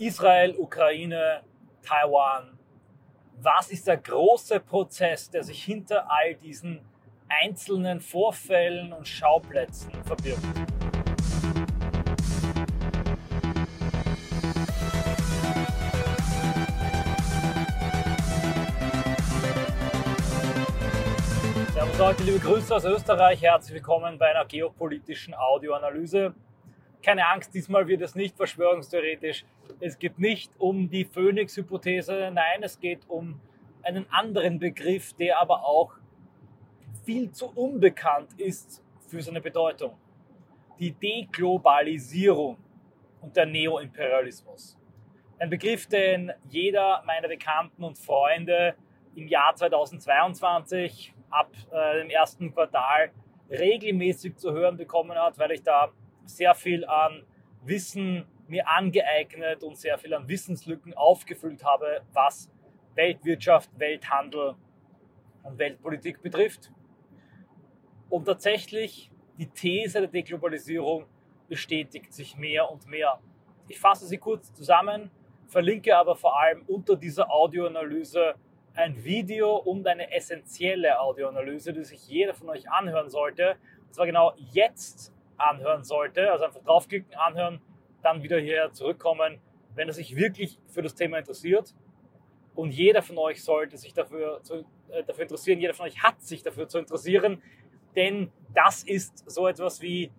Israel, Ukraine, Taiwan. Was ist der große Prozess, der sich hinter all diesen einzelnen Vorfällen und Schauplätzen verbirgt? Servus Leute, liebe Grüße aus Österreich, herzlich willkommen bei einer geopolitischen Audioanalyse. Keine Angst, diesmal wird es nicht verschwörungstheoretisch. Es geht nicht um die Phoenix-Hypothese, nein, es geht um einen anderen Begriff, der aber auch viel zu unbekannt ist für seine Bedeutung. Die Deglobalisierung und der Neoimperialismus. Ein Begriff, den jeder meiner Bekannten und Freunde im Jahr 2022 ab äh, dem ersten Quartal regelmäßig zu hören bekommen hat, weil ich da sehr viel an Wissen mir angeeignet und sehr viel an Wissenslücken aufgefüllt habe, was Weltwirtschaft, Welthandel und Weltpolitik betrifft. Und tatsächlich die These der Deglobalisierung bestätigt sich mehr und mehr. Ich fasse sie kurz zusammen, verlinke aber vor allem unter dieser Audioanalyse ein Video und eine essentielle Audioanalyse, die sich jeder von euch anhören sollte. Und zwar genau jetzt anhören sollte. Also einfach draufklicken, anhören, dann wieder hierher zurückkommen, wenn er sich wirklich für das Thema interessiert. Und jeder von euch sollte sich dafür, zu, äh, dafür interessieren, jeder von euch hat sich dafür zu interessieren, denn das ist so etwas wie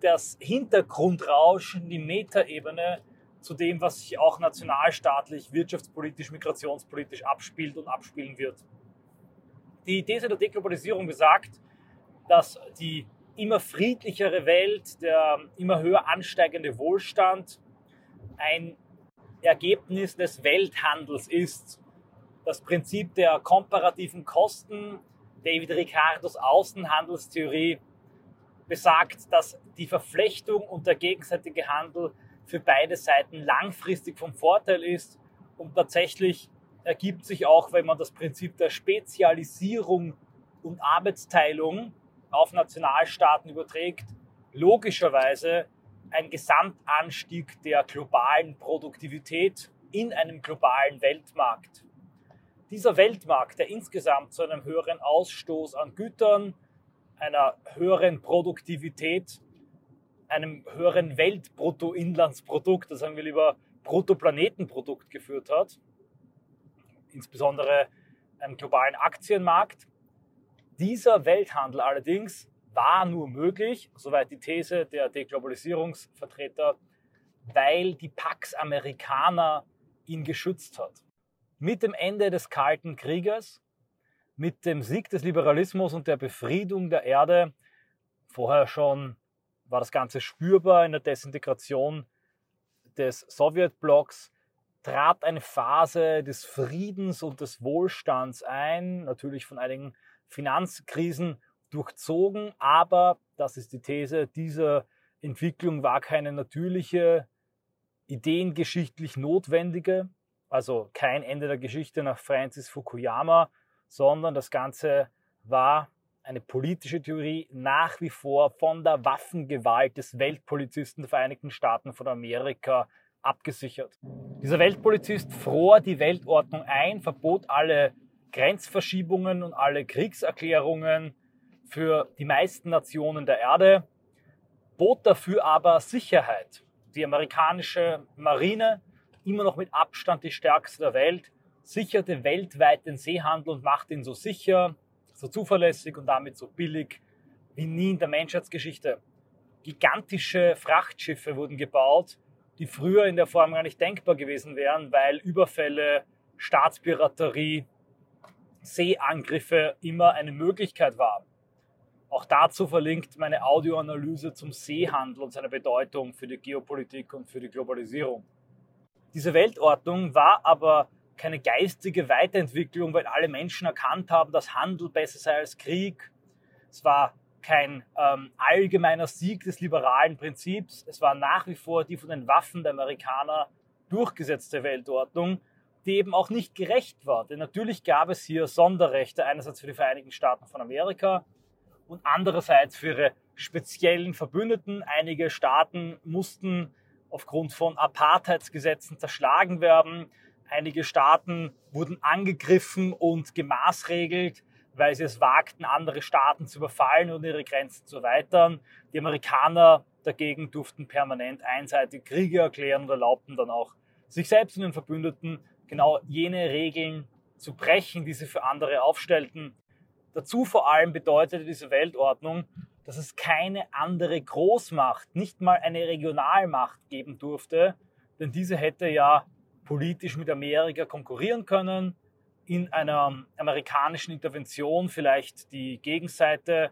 das Hintergrundrauschen, die Metaebene zu dem, was sich auch nationalstaatlich, wirtschaftspolitisch, migrationspolitisch abspielt und abspielen wird. Die These der Deglobalisierung besagt, dass die immer friedlichere Welt, der immer höher ansteigende Wohlstand ein Ergebnis des Welthandels ist. Das Prinzip der komparativen Kosten, David Ricardos Außenhandelstheorie, besagt, dass die Verflechtung und der gegenseitige Handel für beide Seiten langfristig vom Vorteil ist und tatsächlich ergibt sich auch, wenn man das Prinzip der Spezialisierung und Arbeitsteilung auf Nationalstaaten überträgt, logischerweise ein Gesamtanstieg der globalen Produktivität in einem globalen Weltmarkt. Dieser Weltmarkt, der insgesamt zu einem höheren Ausstoß an Gütern, einer höheren Produktivität, einem höheren Weltbruttoinlandsprodukt, das sagen wir lieber Bruttoplanetenprodukt geführt hat, insbesondere einem globalen Aktienmarkt, dieser Welthandel allerdings war nur möglich, soweit die These der Deglobalisierungsvertreter, weil die Pax Amerikaner ihn geschützt hat. Mit dem Ende des Kalten Krieges, mit dem Sieg des Liberalismus und der Befriedung der Erde, vorher schon war das Ganze spürbar in der Desintegration des Sowjetblocks, trat eine Phase des Friedens und des Wohlstands ein, natürlich von einigen Finanzkrisen durchzogen, aber, das ist die These, diese Entwicklung war keine natürliche, ideengeschichtlich notwendige, also kein Ende der Geschichte nach Francis Fukuyama, sondern das Ganze war eine politische Theorie nach wie vor von der Waffengewalt des Weltpolizisten der Vereinigten Staaten von Amerika abgesichert. Dieser Weltpolizist fror die Weltordnung ein, verbot alle Grenzverschiebungen und alle Kriegserklärungen für die meisten Nationen der Erde, bot dafür aber Sicherheit. Die amerikanische Marine, immer noch mit Abstand die stärkste der Welt, sicherte weltweit den Seehandel und machte ihn so sicher, so zuverlässig und damit so billig wie nie in der Menschheitsgeschichte. Gigantische Frachtschiffe wurden gebaut, die früher in der Form gar nicht denkbar gewesen wären, weil Überfälle, Staatspiraterie, Seeangriffe immer eine Möglichkeit war. Auch dazu verlinkt meine Audioanalyse zum Seehandel und seiner Bedeutung für die Geopolitik und für die Globalisierung. Diese Weltordnung war aber keine geistige Weiterentwicklung, weil alle Menschen erkannt haben, dass Handel besser sei als Krieg. Es war kein ähm, allgemeiner Sieg des liberalen Prinzips. Es war nach wie vor die von den Waffen der Amerikaner durchgesetzte Weltordnung, die eben auch nicht gerecht war. Denn natürlich gab es hier Sonderrechte, einerseits für die Vereinigten Staaten von Amerika und andererseits für ihre speziellen Verbündeten. Einige Staaten mussten aufgrund von Apartheidsgesetzen zerschlagen werden. Einige Staaten wurden angegriffen und gemaßregelt, weil sie es wagten, andere Staaten zu überfallen und ihre Grenzen zu erweitern. Die Amerikaner dagegen durften permanent einseitig Kriege erklären und erlaubten dann auch sich selbst und den Verbündeten genau jene Regeln zu brechen, die sie für andere aufstellten. Dazu vor allem bedeutete diese Weltordnung, dass es keine andere Großmacht, nicht mal eine Regionalmacht geben durfte, denn diese hätte ja politisch mit Amerika konkurrieren können, in einer amerikanischen Intervention vielleicht die Gegenseite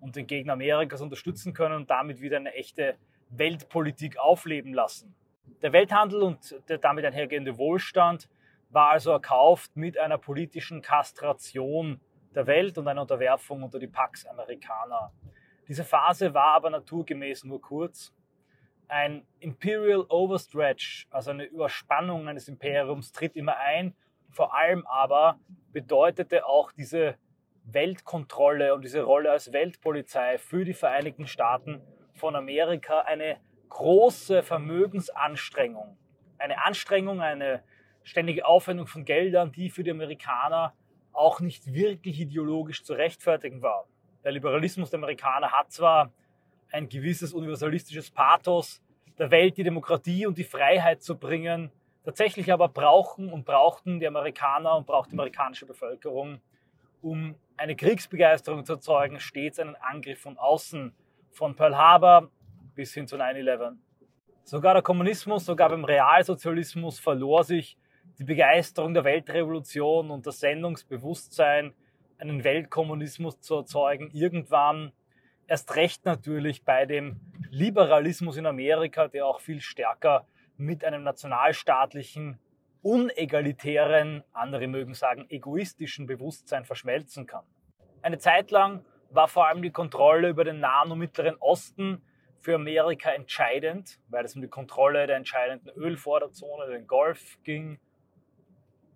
und den Gegner Amerikas unterstützen können und damit wieder eine echte Weltpolitik aufleben lassen. Der Welthandel und der damit einhergehende Wohlstand war also erkauft mit einer politischen Kastration der Welt und einer Unterwerfung unter die Pax Amerikaner. Diese Phase war aber naturgemäß nur kurz. Ein Imperial Overstretch, also eine Überspannung eines Imperiums, tritt immer ein. Vor allem aber bedeutete auch diese Weltkontrolle und diese Rolle als Weltpolizei für die Vereinigten Staaten von Amerika eine große Vermögensanstrengung. Eine Anstrengung, eine ständige Aufwendung von Geldern, die für die Amerikaner auch nicht wirklich ideologisch zu rechtfertigen war. Der Liberalismus der Amerikaner hat zwar ein gewisses universalistisches Pathos, der Welt die Demokratie und die Freiheit zu bringen. Tatsächlich aber brauchen und brauchten die Amerikaner und braucht die amerikanische Bevölkerung, um eine Kriegsbegeisterung zu erzeugen, stets einen Angriff von außen, von Pearl Harbor bis hin zu 9-11. Sogar der Kommunismus, sogar beim Realsozialismus verlor sich die Begeisterung der Weltrevolution und das Sendungsbewusstsein einen Weltkommunismus zu erzeugen, irgendwann erst recht natürlich bei dem Liberalismus in Amerika, der auch viel stärker mit einem nationalstaatlichen, unegalitären, andere mögen sagen egoistischen Bewusstsein verschmelzen kann. Eine Zeit lang war vor allem die Kontrolle über den Nahen und Mittleren Osten für Amerika entscheidend, weil es um die Kontrolle der entscheidenden Ölvorderzone, den Golf ging,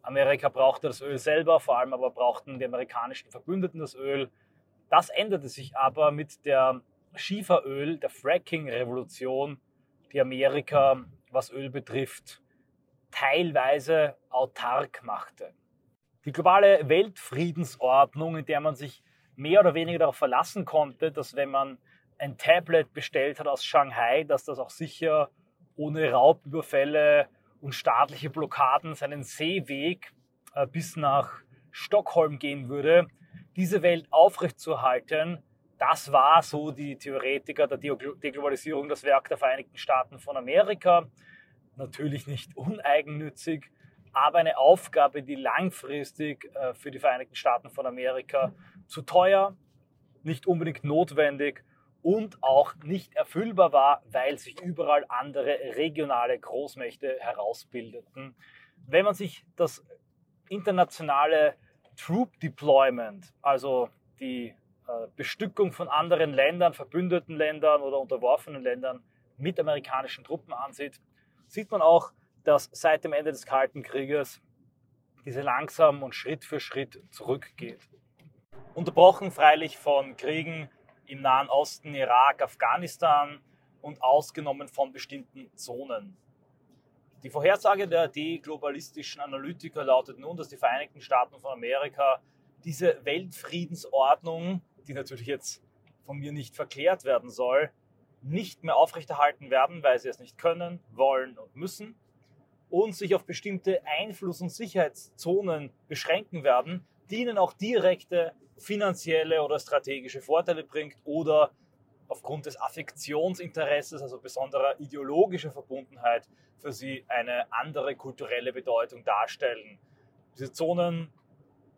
Amerika brauchte das Öl selber, vor allem aber brauchten die amerikanischen Verbündeten das Öl. Das änderte sich aber mit der Schieferöl, der Fracking-Revolution, die Amerika, was Öl betrifft, teilweise autark machte. Die globale Weltfriedensordnung, in der man sich mehr oder weniger darauf verlassen konnte, dass wenn man ein Tablet bestellt hat aus Shanghai, dass das auch sicher ohne Raubüberfälle und staatliche Blockaden seinen Seeweg äh, bis nach Stockholm gehen würde, diese Welt aufrechtzuerhalten, das war so die Theoretiker der Deglobalisierung, das Werk der Vereinigten Staaten von Amerika. Natürlich nicht uneigennützig, aber eine Aufgabe, die langfristig äh, für die Vereinigten Staaten von Amerika zu teuer, nicht unbedingt notwendig und auch nicht erfüllbar war, weil sich überall andere regionale Großmächte herausbildeten. Wenn man sich das internationale Troop Deployment, also die äh, Bestückung von anderen Ländern, verbündeten Ländern oder unterworfenen Ländern mit amerikanischen Truppen ansieht, sieht man auch, dass seit dem Ende des Kalten Krieges diese langsam und Schritt für Schritt zurückgeht. Unterbrochen freilich von Kriegen im Nahen Osten, Irak, Afghanistan und ausgenommen von bestimmten Zonen. Die Vorhersage der deglobalistischen Analytiker lautet nun, dass die Vereinigten Staaten von Amerika diese Weltfriedensordnung, die natürlich jetzt von mir nicht verklärt werden soll, nicht mehr aufrechterhalten werden, weil sie es nicht können, wollen und müssen und sich auf bestimmte Einfluss- und Sicherheitszonen beschränken werden, ihnen auch direkte finanzielle oder strategische Vorteile bringt oder aufgrund des Affektionsinteresses, also besonderer ideologischer Verbundenheit, für sie eine andere kulturelle Bedeutung darstellen. Diese Zonen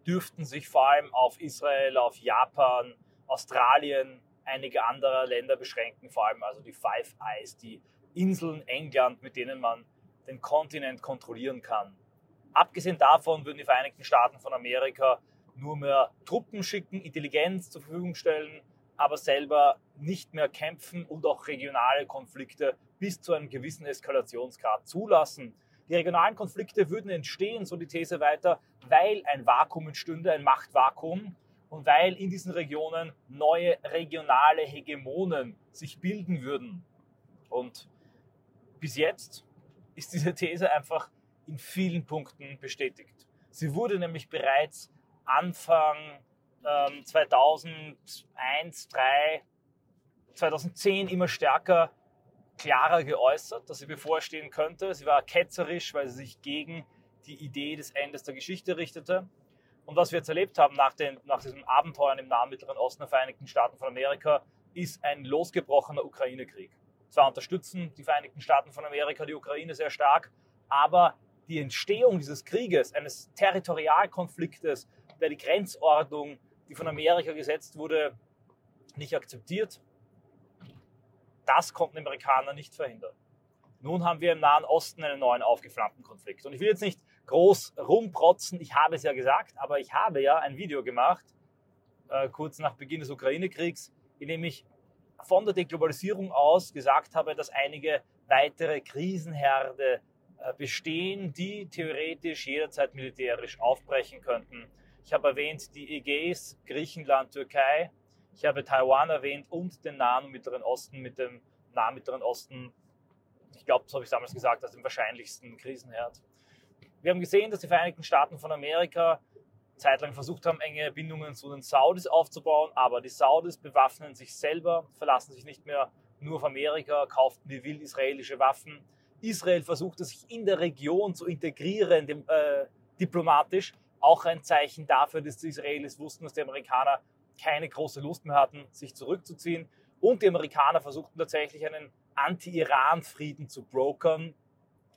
dürften sich vor allem auf Israel, auf Japan, Australien, einige andere Länder beschränken, vor allem also die Five Eyes, die Inseln England, mit denen man den Kontinent kontrollieren kann. Abgesehen davon würden die Vereinigten Staaten von Amerika nur mehr Truppen schicken, Intelligenz zur Verfügung stellen, aber selber nicht mehr kämpfen und auch regionale Konflikte bis zu einem gewissen Eskalationsgrad zulassen. Die regionalen Konflikte würden entstehen, so die These weiter, weil ein Vakuum entstünde, ein Machtvakuum und weil in diesen Regionen neue regionale Hegemonen sich bilden würden. Und bis jetzt ist diese These einfach in vielen Punkten bestätigt. Sie wurde nämlich bereits Anfang ähm, 2001, 2003, 2010 immer stärker, klarer geäußert, dass sie bevorstehen könnte. Sie war ketzerisch, weil sie sich gegen die Idee des Endes der Geschichte richtete. Und was wir jetzt erlebt haben nach, den, nach diesem Abenteuern im nahen Mittleren Osten der Vereinigten Staaten von Amerika, ist ein losgebrochener Ukraine-Krieg. Zwar unterstützen die Vereinigten Staaten von Amerika die Ukraine sehr stark, aber die Entstehung dieses Krieges, eines Territorialkonfliktes, der die Grenzordnung, die von Amerika gesetzt wurde, nicht akzeptiert, das konnten die Amerikaner nicht verhindern. Nun haben wir im Nahen Osten einen neuen aufgeflammten Konflikt. Und ich will jetzt nicht groß rumprotzen, ich habe es ja gesagt, aber ich habe ja ein Video gemacht, äh, kurz nach Beginn des Ukraine-Kriegs, in dem ich von der Deglobalisierung aus gesagt habe, dass einige weitere Krisenherde bestehen, die theoretisch jederzeit militärisch aufbrechen könnten. Ich habe erwähnt die Ägäis, Griechenland, Türkei. Ich habe Taiwan erwähnt und den Nahen und Mittleren Osten mit dem Nahen Mittleren Osten. Ich glaube, das habe ich damals gesagt, als dem wahrscheinlichsten Krisenherd. Wir haben gesehen, dass die Vereinigten Staaten von Amerika zeitlang versucht haben, enge Bindungen zu den Saudis aufzubauen, aber die Saudis bewaffnen sich selber, verlassen sich nicht mehr nur auf Amerika, kauften wie wild israelische Waffen. Israel versuchte sich in der Region zu integrieren, dem, äh, diplomatisch. Auch ein Zeichen dafür, dass die Israelis wussten, dass die Amerikaner keine große Lust mehr hatten, sich zurückzuziehen. Und die Amerikaner versuchten tatsächlich einen Anti-Iran-Frieden zu brokern,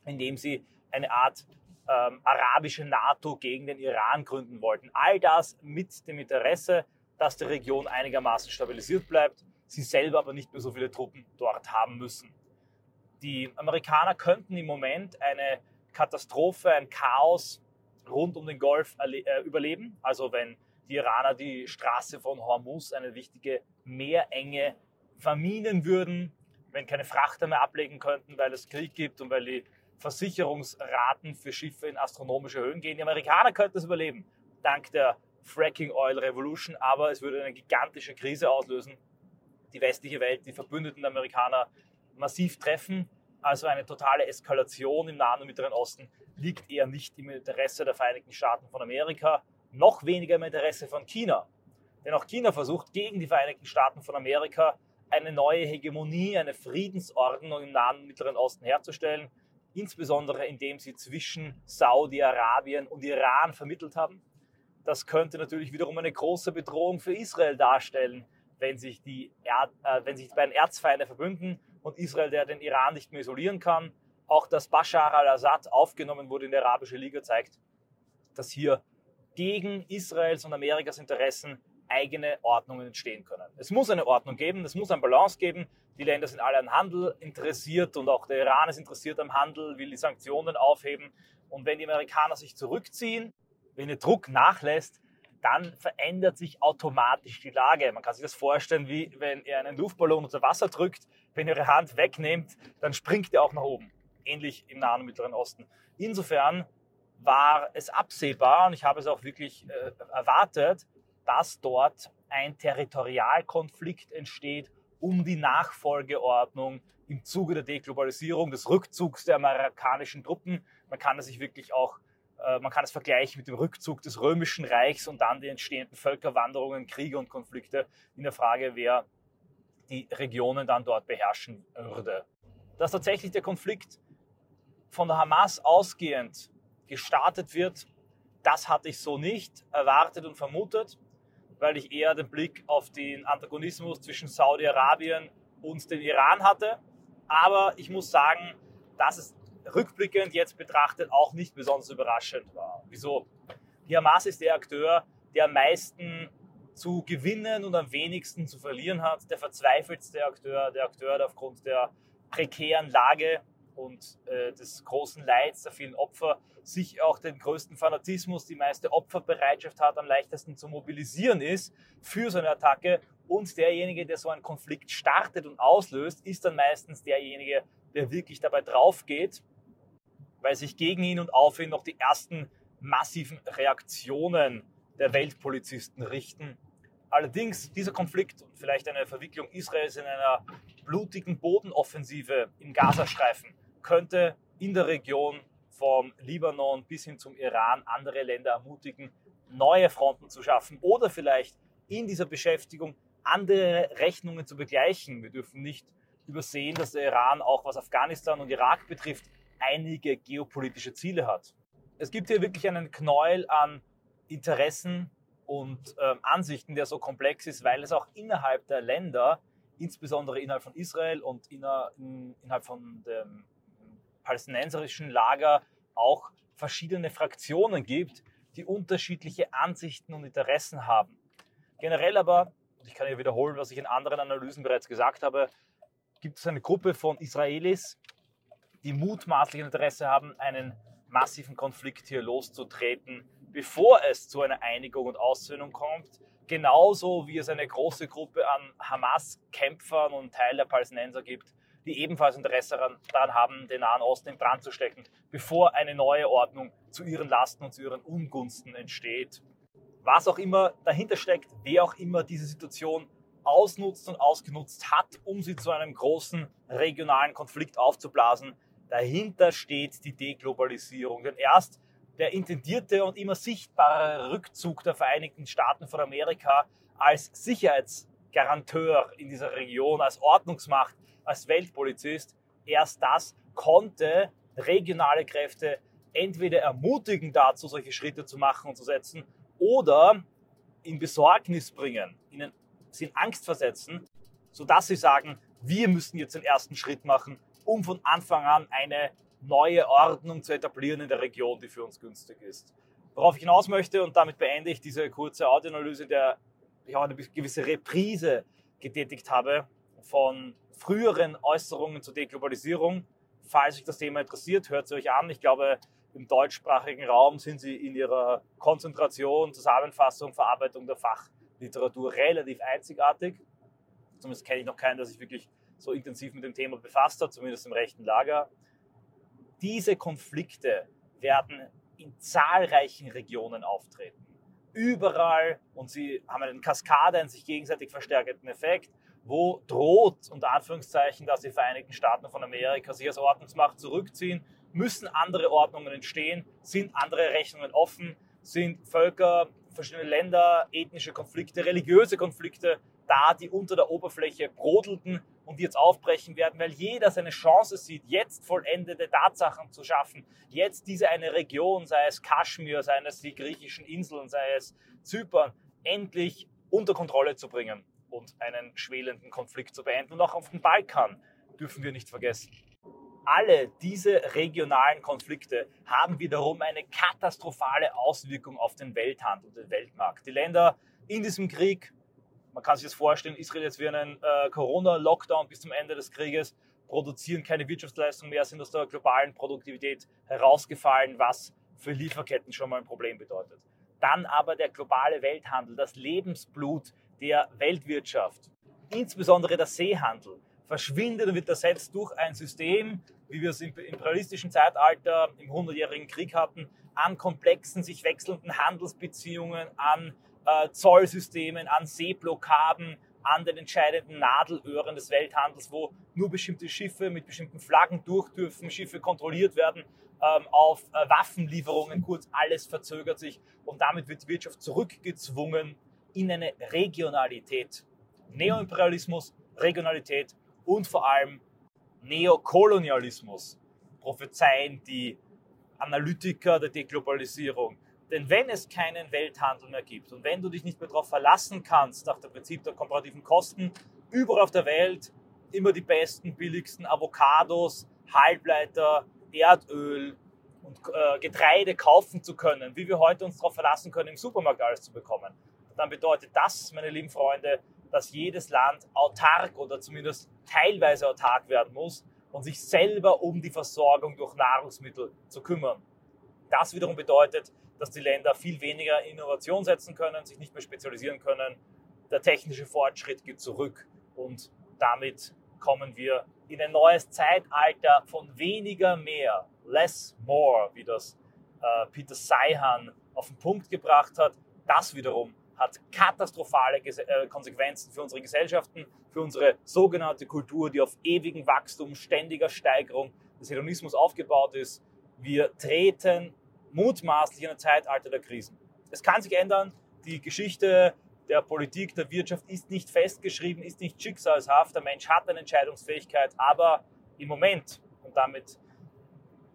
indem sie eine Art ähm, arabische NATO gegen den Iran gründen wollten. All das mit dem Interesse, dass die Region einigermaßen stabilisiert bleibt, sie selber aber nicht mehr so viele Truppen dort haben müssen. Die Amerikaner könnten im Moment eine Katastrophe, ein Chaos rund um den Golf äh, überleben. Also wenn die Iraner die Straße von Hormuz, eine wichtige Meerenge, verminen würden, wenn keine Frachter mehr ablegen könnten, weil es Krieg gibt und weil die Versicherungsraten für Schiffe in astronomische Höhen gehen. Die Amerikaner könnten es überleben, dank der Fracking Oil Revolution, aber es würde eine gigantische Krise auslösen. Die westliche Welt, die Verbündeten der Amerikaner massiv treffen. Also eine totale Eskalation im Nahen und Mittleren Osten liegt eher nicht im Interesse der Vereinigten Staaten von Amerika, noch weniger im Interesse von China. Denn auch China versucht gegen die Vereinigten Staaten von Amerika eine neue Hegemonie, eine Friedensordnung im Nahen und Mittleren Osten herzustellen insbesondere indem sie zwischen Saudi-Arabien und Iran vermittelt haben. Das könnte natürlich wiederum eine große Bedrohung für Israel darstellen, wenn sich die, er äh, wenn sich die beiden Erzfeinde verbünden und Israel, der den Iran nicht mehr isolieren kann. Auch dass Bashar al-Assad aufgenommen wurde in die Arabische Liga zeigt, dass hier gegen Israels und Amerikas Interessen eigene Ordnungen entstehen können. Es muss eine Ordnung geben, es muss eine Balance geben. Die Länder sind alle an Handel interessiert und auch der Iran ist interessiert am Handel, will die Sanktionen aufheben. Und wenn die Amerikaner sich zurückziehen, wenn der Druck nachlässt, dann verändert sich automatisch die Lage. Man kann sich das vorstellen, wie wenn ihr einen Luftballon unter Wasser drückt, wenn ihr eure Hand wegnehmt, dann springt er auch nach oben. Ähnlich im Nahen und Mittleren Osten. Insofern war es absehbar und ich habe es auch wirklich äh, erwartet, dass dort ein Territorialkonflikt entsteht um die Nachfolgeordnung im Zuge der Deglobalisierung, des Rückzugs der amerikanischen Truppen. Man kann es sich wirklich auch, äh, man kann es vergleichen mit dem Rückzug des Römischen Reichs und dann die entstehenden Völkerwanderungen, Kriege und Konflikte in der Frage, wer die Regionen dann dort beherrschen würde. Dass tatsächlich der Konflikt von der Hamas ausgehend gestartet wird, das hatte ich so nicht erwartet und vermutet weil ich eher den Blick auf den Antagonismus zwischen Saudi-Arabien und dem Iran hatte. Aber ich muss sagen, dass es rückblickend jetzt betrachtet auch nicht besonders überraschend war. Wieso? Die Hamas ist der Akteur, der am meisten zu gewinnen und am wenigsten zu verlieren hat, der verzweifeltste Akteur, der Akteur, der aufgrund der prekären Lage und äh, des großen Leids der vielen Opfer sich auch den größten Fanatismus, die meiste Opferbereitschaft hat, am leichtesten zu mobilisieren ist für so eine Attacke. Und derjenige, der so einen Konflikt startet und auslöst, ist dann meistens derjenige, der wirklich dabei drauf geht, weil sich gegen ihn und auf ihn noch die ersten massiven Reaktionen der Weltpolizisten richten. Allerdings dieser Konflikt und vielleicht eine Verwicklung Israels in einer blutigen Bodenoffensive im Gazastreifen könnte in der Region vom Libanon bis hin zum Iran andere Länder ermutigen, neue Fronten zu schaffen oder vielleicht in dieser Beschäftigung andere Rechnungen zu begleichen. Wir dürfen nicht übersehen, dass der Iran auch was Afghanistan und Irak betrifft, einige geopolitische Ziele hat. Es gibt hier wirklich einen Knäuel an Interessen und äh, Ansichten, der so komplex ist, weil es auch innerhalb der Länder, insbesondere innerhalb von Israel und innerhalb von dem palästinenserischen Lager, auch verschiedene Fraktionen gibt, die unterschiedliche Ansichten und Interessen haben. Generell aber, ich kann hier wiederholen, was ich in anderen Analysen bereits gesagt habe, gibt es eine Gruppe von Israelis, die mutmaßlich Interesse haben, einen massiven Konflikt hier loszutreten, bevor es zu einer Einigung und Aussöhnung kommt. Genauso wie es eine große Gruppe an Hamas-Kämpfern und Teil der Palästinenser gibt, die ebenfalls Interesse daran haben, den Nahen Osten in Brand zu stecken, bevor eine neue Ordnung zu ihren Lasten und zu ihren Ungunsten entsteht. Was auch immer dahinter steckt, wer auch immer diese Situation ausnutzt und ausgenutzt hat, um sie zu einem großen regionalen Konflikt aufzublasen, dahinter steht die Deglobalisierung. Denn erst der intendierte und immer sichtbare Rückzug der Vereinigten Staaten von Amerika als Sicherheitsgaranteur in dieser Region, als Ordnungsmacht, als Weltpolizist, erst das konnte regionale Kräfte entweder ermutigen dazu, solche Schritte zu machen und zu setzen, oder in Besorgnis bringen, ihnen sie in Angst versetzen, sodass sie sagen, wir müssen jetzt den ersten Schritt machen, um von Anfang an eine neue Ordnung zu etablieren in der Region, die für uns günstig ist. Worauf ich hinaus möchte, und damit beende ich diese kurze Audioanalyse, der ich auch eine gewisse Reprise getätigt habe von früheren Äußerungen zur Deglobalisierung. Falls euch das Thema interessiert, hört es euch an. Ich glaube, im deutschsprachigen Raum sind sie in ihrer Konzentration, Zusammenfassung, Verarbeitung der Fachliteratur relativ einzigartig. Zumindest kenne ich noch keinen, der sich wirklich so intensiv mit dem Thema befasst hat, zumindest im rechten Lager. Diese Konflikte werden in zahlreichen Regionen auftreten. Überall und sie haben einen Kaskade, einen sich gegenseitig verstärkenden Effekt wo droht, unter Anführungszeichen, dass die Vereinigten Staaten von Amerika sich als Ordnungsmacht zurückziehen, müssen andere Ordnungen entstehen, sind andere Rechnungen offen, sind Völker, verschiedene Länder, ethnische Konflikte, religiöse Konflikte da, die unter der Oberfläche brodelten und jetzt aufbrechen werden, weil jeder seine Chance sieht, jetzt vollendete Tatsachen zu schaffen, jetzt diese eine Region, sei es Kaschmir, sei es die griechischen Inseln, sei es Zypern, endlich unter Kontrolle zu bringen und einen schwelenden Konflikt zu beenden. Und auch auf dem Balkan dürfen wir nicht vergessen. Alle diese regionalen Konflikte haben wiederum eine katastrophale Auswirkung auf den Welthandel und den Weltmarkt. Die Länder in diesem Krieg, man kann sich das vorstellen, Israel jetzt wie einen äh, Corona-Lockdown bis zum Ende des Krieges, produzieren keine Wirtschaftsleistung mehr, sind aus der globalen Produktivität herausgefallen, was für Lieferketten schon mal ein Problem bedeutet. Dann aber der globale Welthandel, das Lebensblut der Weltwirtschaft, insbesondere der Seehandel, verschwindet und wird ersetzt durch ein System, wie wir es im imperialistischen Zeitalter im Hundertjährigen Krieg hatten, an komplexen, sich wechselnden Handelsbeziehungen, an äh, Zollsystemen, an Seeblockaden, an den entscheidenden Nadelöhren des Welthandels, wo nur bestimmte Schiffe mit bestimmten Flaggen durch dürfen, Schiffe kontrolliert werden, ähm, auf äh, Waffenlieferungen, kurz alles verzögert sich und damit wird die Wirtschaft zurückgezwungen in eine Regionalität. Neoimperialismus, Regionalität und vor allem Neokolonialismus prophezeien die Analytiker der Deglobalisierung. Denn wenn es keinen Welthandel mehr gibt und wenn du dich nicht mehr darauf verlassen kannst, nach dem Prinzip der komparativen Kosten, überall auf der Welt immer die besten, billigsten Avocados, Halbleiter, Erdöl und äh, Getreide kaufen zu können, wie wir heute uns darauf verlassen können, im Supermarkt alles zu bekommen, dann bedeutet das, meine lieben Freunde, dass jedes Land autark oder zumindest teilweise autark werden muss und sich selber um die Versorgung durch Nahrungsmittel zu kümmern. Das wiederum bedeutet, dass die Länder viel weniger Innovation setzen können, sich nicht mehr spezialisieren können. Der technische Fortschritt geht zurück und damit kommen wir in ein neues Zeitalter von weniger mehr, less more, wie das äh, Peter Seihan auf den Punkt gebracht hat. Das wiederum hat katastrophale äh, Konsequenzen für unsere Gesellschaften, für unsere sogenannte Kultur, die auf ewigem Wachstum, ständiger Steigerung des Hedonismus aufgebaut ist. Wir treten mutmaßlich in einem Zeitalter der Krisen. Es kann sich ändern, die Geschichte der Politik, der Wirtschaft ist nicht festgeschrieben, ist nicht schicksalshaft, der Mensch hat eine Entscheidungsfähigkeit, aber im Moment und damit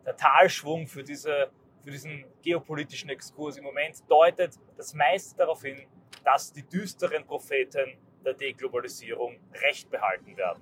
der Talschwung für, diese, für diesen geopolitischen Exkurs im Moment deutet das meiste darauf hin, dass die düsteren Propheten der Deglobalisierung Recht behalten werden.